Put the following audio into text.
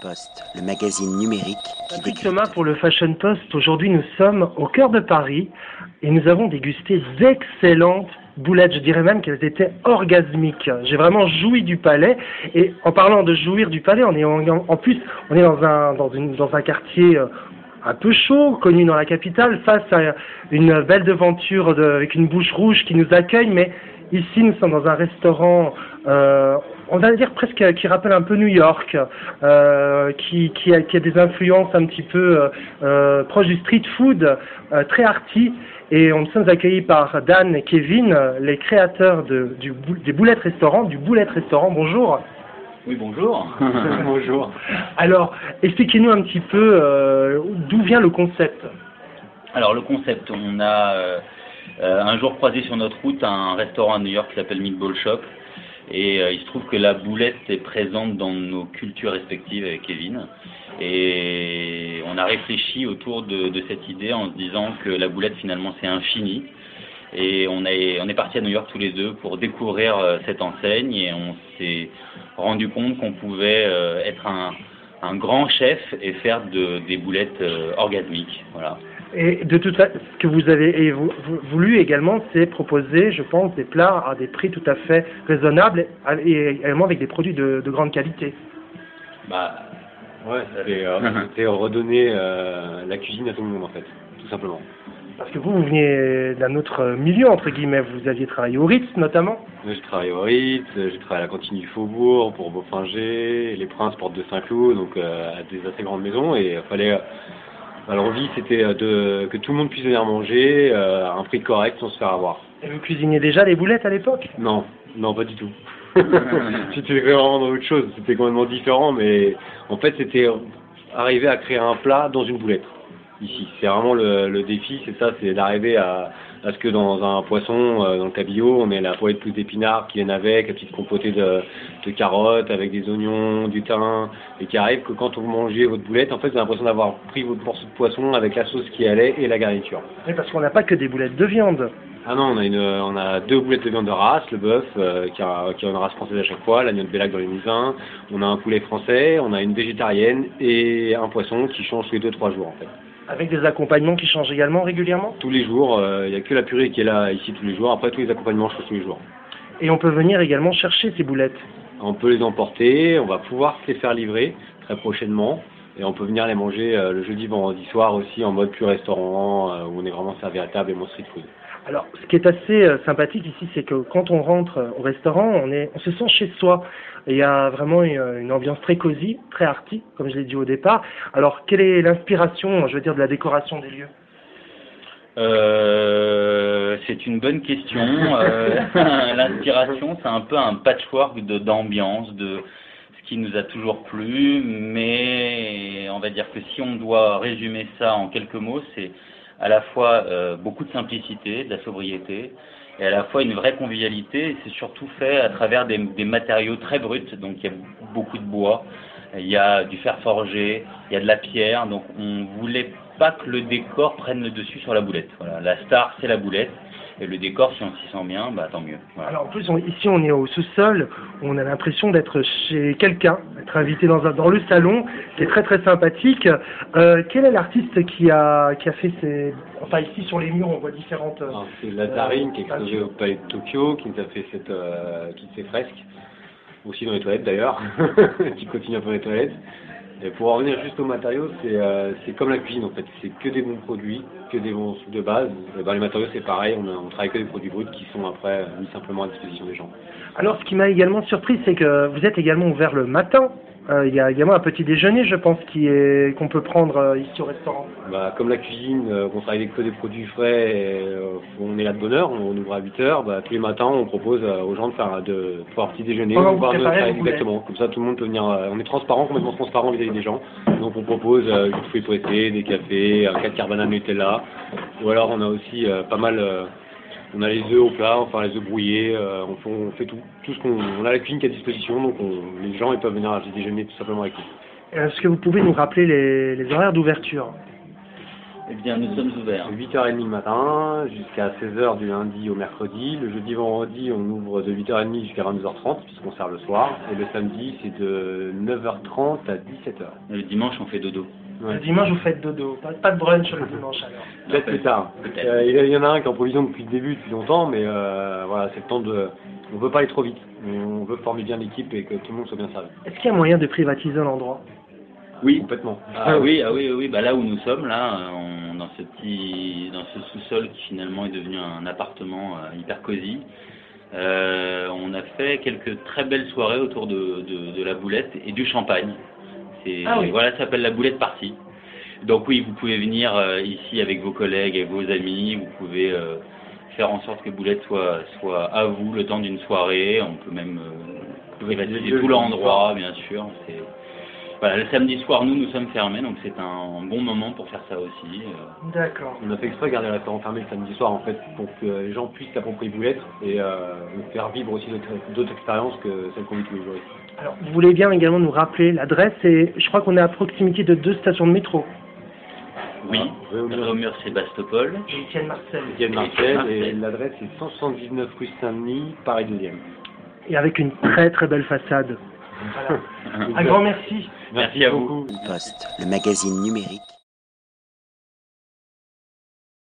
Post, le magazine numérique qui Patrick. Thomas pour le Fashion Post. Aujourd'hui, nous sommes au cœur de Paris et nous avons dégusté d'excellentes boulettes. Je dirais même qu'elles étaient orgasmiques. J'ai vraiment joui du palais. Et en parlant de jouir du palais, on est en, en plus, on est dans un, dans une, dans un quartier euh, un peu chaud, connu dans la capitale, face à une belle devanture de- avec une bouche rouge qui nous accueille. Mais ici, nous sommes dans un restaurant, euh, on va dire presque qui rappelle un peu New York, euh, qui, qui, a, qui a des influences un petit peu euh, proches du street food, très arty. Et on nous sommes accueillis par Dan et Kevin, les créateurs de, du, des Boulettes Restaurant, du Boulette Restaurant. Bonjour. Oui, bonjour. Bonjour. Alors, expliquez-nous un petit peu d'où vient le concept? Alors le concept, on a un jour croisé sur notre route un restaurant à New York qui s'appelle Meatball Shop. Et euh, il se trouve que la boulette est présente dans nos cultures respectives avec Kevin. Et on a réfléchi autour de, cette idée en se disant que la boulette finalement c'est infini. Et on est, parti à New York tous les deux pour découvrir euh, cette enseigne et on s'est rendu compte qu'on pouvait euh, être un, grand chef et faire de, des boulettes euh, orgasmiques. Voilà. Et de toute façon, ce que vous avez et vous- vous- voulu également, c'est proposer, je pense, des plats à des prix tout à fait raisonnables et également avec des produits de, de grande qualité. Bah, Ouais, c'était euh, redonner euh, la cuisine à tout le monde en fait, tout simplement. Parce que vous, vous veniez d'un autre milieu, entre guillemets. Vous aviez travaillé au Ritz, notamment. J'ai travaillé au Ritz, j'ai travaillé à la cantine du Faubourg pour Beaufinger, les Princes Porte de Saint-Cloud, donc euh, à des assez grandes maisons. Et il fallait. Euh, L'envie, c'était euh, de que tout le monde puisse venir manger euh, à un prix correct sans se faire avoir. Et vous cuisiniez déjà les boulettes à l'époque? Non, non, pas du tout. c'était vraiment dans autre chose, c'était complètement différent, mais en fait, c'était arriver à créer un plat dans une boulette. Ici, c'est vraiment le, le défi, c'est ça, c'est d'arriver à, à ce que dans un poisson, euh, dans le cabillaud, on ait la poêle plus d'épinards qui viennent avec, la petite compotée de, de carottes avec des oignons, du thym, et qui arrive que quand vous mangez votre boulette, en fait, vous avez l'impression d'avoir pris votre morceau de poisson avec la sauce qui allait et la garniture. Oui, parce qu'on n'a pas que des boulettes de viande. Ah non, on a, une, on a deux boulettes de viande de race, le bœuf, euh, qui, a, qui a une race française à chaque fois, l'agneau de Bellac dans les Misins, on a un poulet français, on a une végétarienne et un poisson qui change tous les deux trois jours en fait. Avec des accompagnements qui changent également régulièrement? Tous les jours, il n'y a que la purée qui est là ici tous les jours, après tous les accompagnements changent tous les jours. Et on peut venir également chercher ces boulettes? On peut les emporter, on va pouvoir se les faire livrer très prochainement. Et on peut venir les manger euh, le jeudi, vendredi soir aussi en mode plus restaurant, euh, où on est vraiment servi à table et mon street food. Alors, ce qui est assez euh, sympathique ici, c'est que quand on rentre euh, au restaurant, on, est, on se sent chez soi. Et Il y a vraiment une, une ambiance très cosy, très arty, comme je l'ai dit au départ. Alors, quelle est l'inspiration, je veux dire, de la décoration des lieux? Euh, c'est une bonne question. Euh, L'inspiration, c'est un peu un patchwork de- d'ambiance, de, qui nous a toujours plu, mais on va dire que si on doit résumer ça en quelques mots, c'est à la fois euh, beaucoup de simplicité, de la sobriété, et à la fois une vraie convivialité. C'est surtout fait à travers des, des matériaux très bruts, donc il y a beaucoup de bois, il y a du fer forgé, il y a de la pierre, donc on voulait pas que le décor prenne le dessus sur la boulette. Voilà, la star c'est la boulette, et le décor si on s'y sent bien, bah tant mieux. Voilà. Alors, en plus, on- ici, on est au sous-sol. On a l'impression d'être chez quelqu'un, d'être invité dans, un, dans le salon, qui est très très sympathique. Euh, quel est l'artiste qui a, qui a fait ces... Enfin, ici, sur les murs, on voit différentes... euh, Alors, C'est Lazarine qui est Euh, exposé au Palais de Tokyo, qui nous a fait cette, euh, toutes ces fresques, aussi dans les toilettes d'ailleurs, qui continue un peu les toilettes. Et pour en revenir juste aux matériaux, c'est euh, c'est comme la cuisine en fait, c'est que des bons produits, que des bons de base. Et ben, les matériaux c'est pareil, on, a- on travaille que des produits bruts qui sont après euh, mis simplement à disposition des gens. Alors, ce qui m'a également surpris, c'est que vous êtes également ouvert le matin. Euh, il y a également un petit déjeuner, je pense, qui est qu'on peut prendre euh, ici au restaurant. Bah, comme la cuisine, on travaille avec que des produits frais, et, on est là de bonne heure, on ouvre à 8 heures, bah, tous les matins on propose euh, aux gens de faire de pouvoir petit déjeuner, de faire vos boulettes. exactement. Comme ça tout le monde peut venir, euh, on est transparent, complètement transparent vis-à-vis des gens. Donc on propose euh, du fruits pressés, des cafés, un 4 carbonate Nutella, ou alors on a aussi euh, pas mal, euh, on a les œufs au plat, enfin les œufs brouillés, euh, on, fait, on fait tout, tout ce qu'on, on a la cuisine qui est à disposition, donc on- les gens ils peuvent venir à petit déjeuner tout simplement avec nous. Est-ce que vous pouvez nous rappeler les, les horaires d'ouverture? Eh bien, nous sommes ouverts. 8h30 le matin jusqu'à 16h du lundi au mercredi. Le jeudi vendredi, on ouvre de 8h30 jusqu'à 22h30 puisqu'on sert le soir. Et le samedi, c'est de 9h30 à 17h. Le dimanche, on fait dodo. Le dimanche, vous faites dodo. Pas, pas de brunch le dimanche alors. Peut-être plus tard. Euh, Il y en a un qui est en provision depuis le début, depuis longtemps, mais euh, voilà, c'est le temps de. On veut pas aller trop vite. On veut former bien l'équipe et que tout le monde soit bien servi. Est-ce qu'il y a moyen de privatiser l'endroit Oui. Complètement. Ah oui, ah oui, oui, bah là où nous sommes, là, on- dans ce petit, dans ce sous-sol qui finalement est devenu un appartement euh, hyper cosy, euh, on a fait quelques très belles soirées autour de, de, de la boulette et du champagne. C'est, Ah oui. Voilà, ça s'appelle la boulette partie. Donc oui, vous pouvez venir euh, ici avec vos collègues et vos amis, vous pouvez euh, faire en sorte que Boulette soit, soit à vous le temps d'une soirée, on peut même euh, deux tout l'endroit, bien sûr. C'est, voilà, le samedi soir, nous, nous sommes fermés, donc c'est un bon moment pour faire ça aussi. euh. D'accord. On a fait exprès de garder le restaurant fermé le samedi soir en fait pour que les gens puissent s'approprier Boulette et euh, nous faire vivre aussi d'autres, expériences que celles qu'on vit tous les jours ici. Alors, vous voulez bien également nous rappeler l'adresse et je crois qu'on est à proximité de deux stations de métro. Oui, Voilà. Réaumur- Sébastopol. Et Étienne Marcel. Étienne Marcel et l'adresse est 179 rue Saint-Denis, Paris 2e. Et avec une très très belle façade. Voilà. Un grand merci. Merci à vous. beaucoup. Poste, le magazine numérique